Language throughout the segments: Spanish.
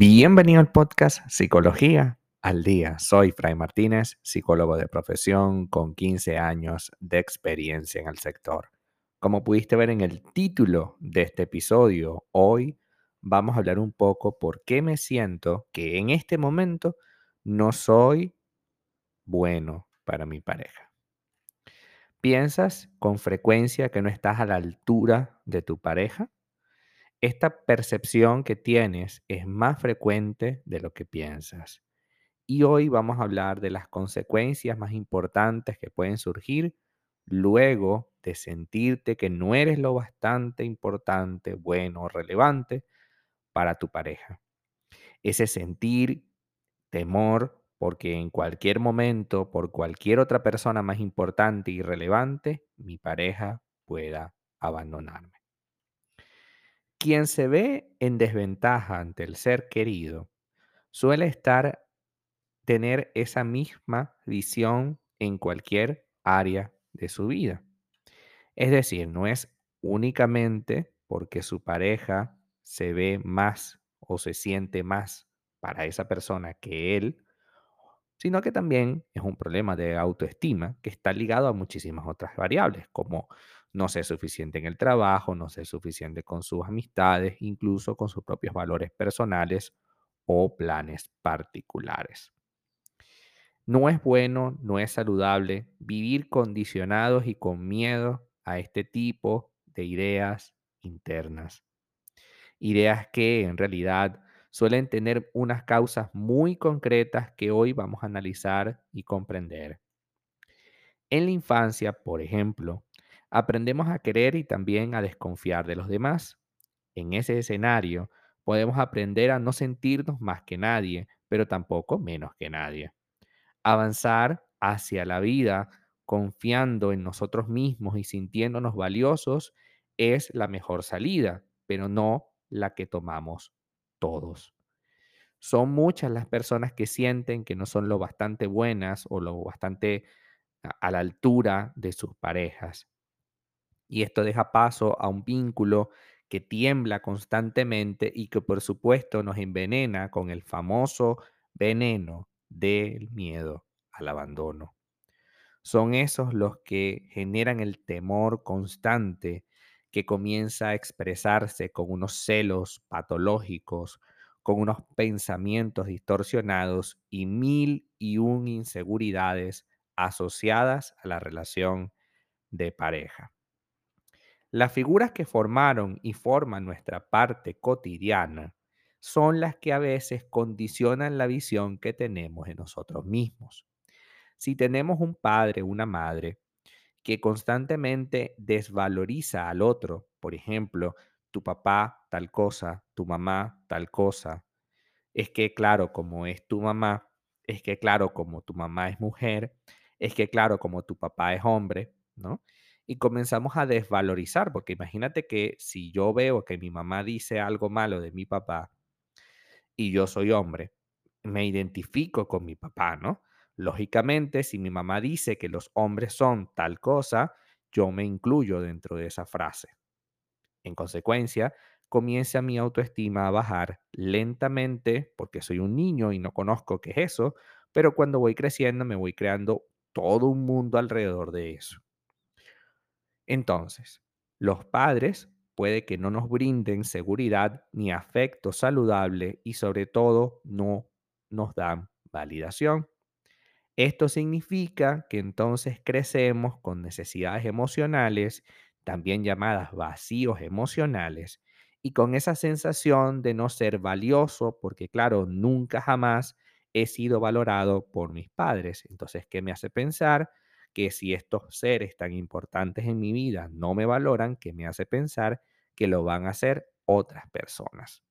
Bienvenido al podcast Psicología al Día. Soy Fray Martínez, psicólogo de profesión con 15 años de experiencia en el sector. Como pudiste ver en el título de este episodio, hoy vamos a hablar un poco por qué me siento que en este momento no soy bueno para mi pareja. ¿Piensas con frecuencia que no estás a la altura de tu pareja? Esta percepción que tienes es más frecuente de lo que piensas. Y hoy vamos a hablar de las consecuencias más importantes que pueden surgir luego de sentirte que no eres lo bastante importante, bueno relevante para tu pareja. Ese sentir temor porque en cualquier momento, por cualquier otra persona más importante y relevante, mi pareja pueda abandonarme. Quien se ve en desventaja ante el ser querido suele estar tener esa misma visión en cualquier área de su vida. Es decir, no es únicamente porque su pareja se ve más o se siente más para esa persona que él, sino que también es un problema de autoestima que está ligado a muchísimas otras variables, como no ser suficiente en el trabajo, no ser suficiente con sus amistades, incluso con sus propios valores personales o planes particulares. No es bueno, no es saludable vivir condicionados y con miedo a este tipo de ideas internas. Ideas que en realidad suelen tener unas causas muy concretas que hoy vamos a analizar y comprender. En la infancia, por ejemplo, aprendemos a querer y también a desconfiar de los demás. En ese escenario, podemos aprender a no sentirnos más que nadie, pero tampoco menos que nadie. Avanzar hacia la vida confiando en nosotros mismos y sintiéndonos valiosos es la mejor salida, pero no la que tomamos todos. Son muchas las personas que sienten que no son lo bastante buenas o lo bastante a la altura de sus parejas. Y esto deja paso a un vínculo que tiembla constantemente y que por supuesto nos envenena con el famoso veneno del miedo al abandono. Son esos los que generan el temor constante que comienza a expresarse con unos celos patológicos, con unos pensamientos distorsionados y mil y un inseguridades asociadas a la relación de pareja. Las figuras que formaron y forman nuestra parte cotidiana son las que a veces condicionan la visión que tenemos de nosotros mismos. Si tenemos un padre una madre que constantemente desvaloriza al otro, por ejemplo, tu papá tal cosa, tu mamá tal cosa, es que claro, como es tu mamá, es que claro, como tu mamá es mujer, es que claro, como tu papá es hombre, ¿no? Y comenzamos a desvalorizar, porque imagínate que si yo veo que mi mamá dice algo malo de mi papá y yo soy hombre, me identifico con mi papá, ¿no? Lógicamente, si mi mamá dice que los hombres son tal cosa, yo me incluyo dentro de esa frase. En consecuencia, comienza mi autoestima a bajar lentamente porque soy un niño y no conozco qué es eso, pero cuando voy creciendo me voy creando todo un mundo alrededor de eso. Entonces, los padres puede que no nos brinden seguridad ni afecto saludable y sobre todo no nos dan validación. Esto significa que entonces crecemos con necesidades emocionales, también llamadas vacíos emocionales, y con esa sensación de no ser valioso, porque claro, nunca jamás he sido valorado por mis padres. Entonces, ¿qué me hace pensar? Que si estos seres tan importantes en mi vida no me valoran, ¿qué me hace pensar que lo van a hacer otras personas?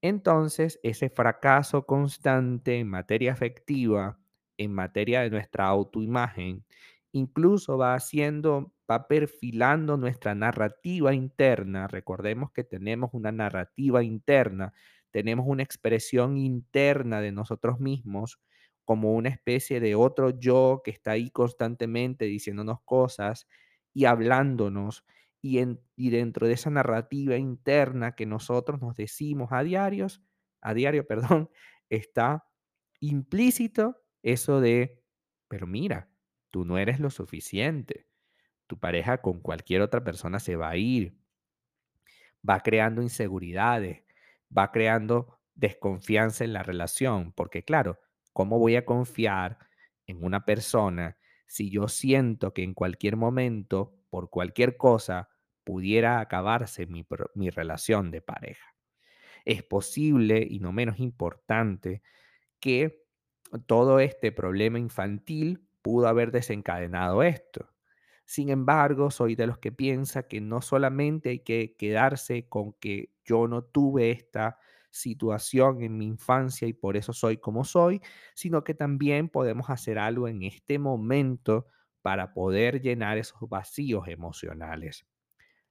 Entonces, ese fracaso constante en materia afectiva, en materia de nuestra autoimagen, incluso va haciendo, va perfilando nuestra narrativa interna. Recordemos que tenemos una narrativa interna, tenemos una expresión interna de nosotros mismos como una especie de otro yo que está ahí constantemente diciéndonos cosas y hablándonos. Y, y dentro de esa narrativa interna que nosotros nos decimos a diarios, a diario, perdón, está implícito eso de, pero mira, tú no eres lo suficiente. Tu pareja con cualquier otra persona se va a ir. Va creando inseguridades, va creando desconfianza en la relación, porque claro, ¿cómo voy a confiar en una persona si yo siento que en cualquier momento, por cualquier cosa, pudiera acabarse mi, relación de pareja? Es posible, y no menos importante, que todo este problema infantil pudo haber desencadenado esto. Sin embargo, soy de los que piensa que no solamente hay que quedarse con que yo no tuve esta situación en mi infancia y por eso soy como soy, sino que también podemos hacer algo en este momento para poder llenar esos vacíos emocionales.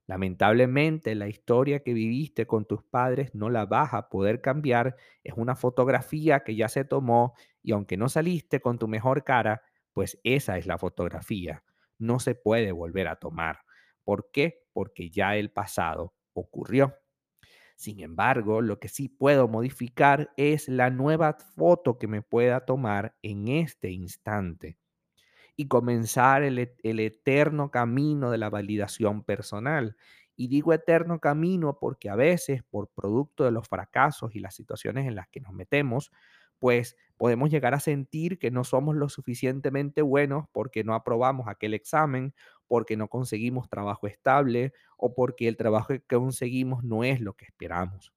Lamentablemente, la historia que viviste con tus padres no la vas a poder cambiar. Es una fotografía que ya se tomó y aunque no saliste con tu mejor cara, pues esa es la fotografía. No se puede volver a tomar. ¿Por qué? Porque ya el pasado ocurrió. Sin embargo, lo que sí puedo modificar es la nueva foto que me pueda tomar en este instante y comenzar el, el eterno camino de la validación personal. Y digo eterno camino porque a veces, por producto de los fracasos y las situaciones en las que nos metemos, pues podemos llegar a sentir que no somos lo suficientemente buenos porque no aprobamos aquel examen, porque no conseguimos trabajo estable o porque el trabajo que conseguimos no es lo que esperamos.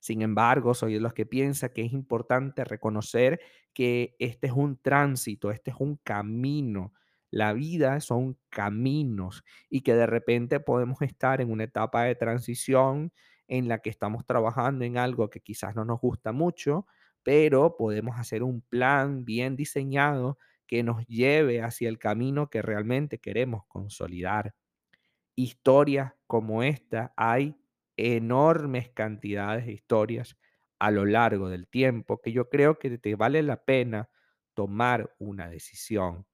Sin embargo, soy de los que piensa que es importante reconocer que este es un tránsito, este es un camino. La vida son caminos y que de repente podemos estar en una etapa de transición en la que estamos trabajando en algo que quizás no nos gusta mucho, pero podemos hacer un plan bien diseñado que nos lleve hacia el camino que realmente queremos consolidar. Historias como esta, hay enormes cantidades de historias a lo largo del tiempo que yo creo que te vale la pena tomar una decisión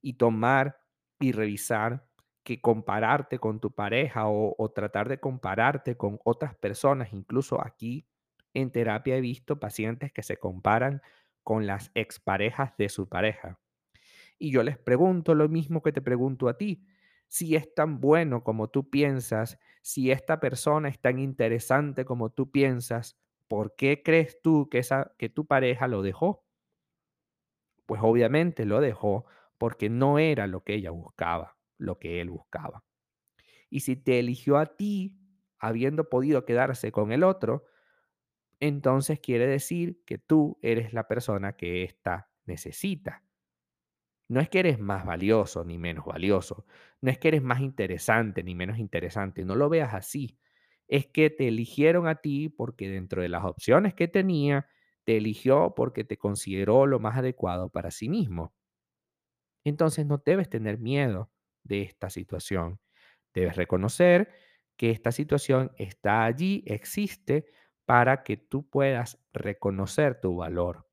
y tomar y revisar que compararte con tu pareja o, o tratar de compararte con otras personas, incluso aquí en terapia he visto pacientes que se comparan con las exparejas de su pareja y yo les pregunto lo mismo que te pregunto a ti. Si es tan bueno como tú piensas, si esta persona es tan interesante como tú piensas, ¿por qué crees tú que, esa, que tu pareja lo dejó? Pues obviamente lo dejó porque no era lo que ella buscaba, lo que él buscaba. Y si te eligió a ti, habiendo podido quedarse con el otro, entonces quiere decir que tú eres la persona que ésta necesita. No es que eres más valioso ni menos valioso, no es que eres más interesante ni menos interesante, no lo veas así. Es que te eligieron a ti porque dentro de las opciones que tenía, te eligió porque te consideró lo más adecuado para sí mismo. Entonces no debes tener miedo de esta situación. Debes reconocer que esta situación está allí, existe, para que tú puedas reconocer tu valor.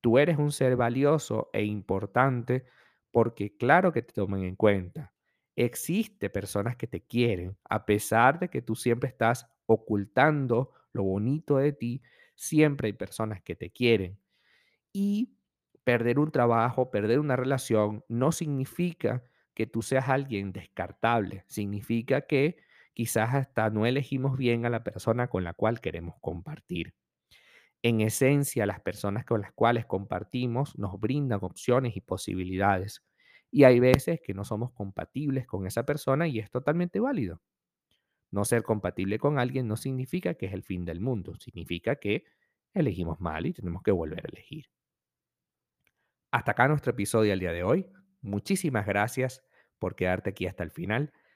Tú eres un ser valioso e importante porque claro que te toman en cuenta. Existe personas que te quieren, a pesar de que tú siempre estás ocultando lo bonito de ti, siempre hay personas que te quieren. Y perder un trabajo, perder una relación, no significa que tú seas alguien descartable, significa que quizás hasta no elegimos bien a la persona con la cual queremos compartir. En esencia, las personas con las cuales compartimos nos brindan opciones y posibilidades. Y hay veces que no somos compatibles con esa persona y es totalmente válido. No ser compatible con alguien no significa que es el fin del mundo, significa que elegimos mal y tenemos que volver a elegir. Hasta acá nuestro episodio del día de hoy. Muchísimas gracias por quedarte aquí hasta el final.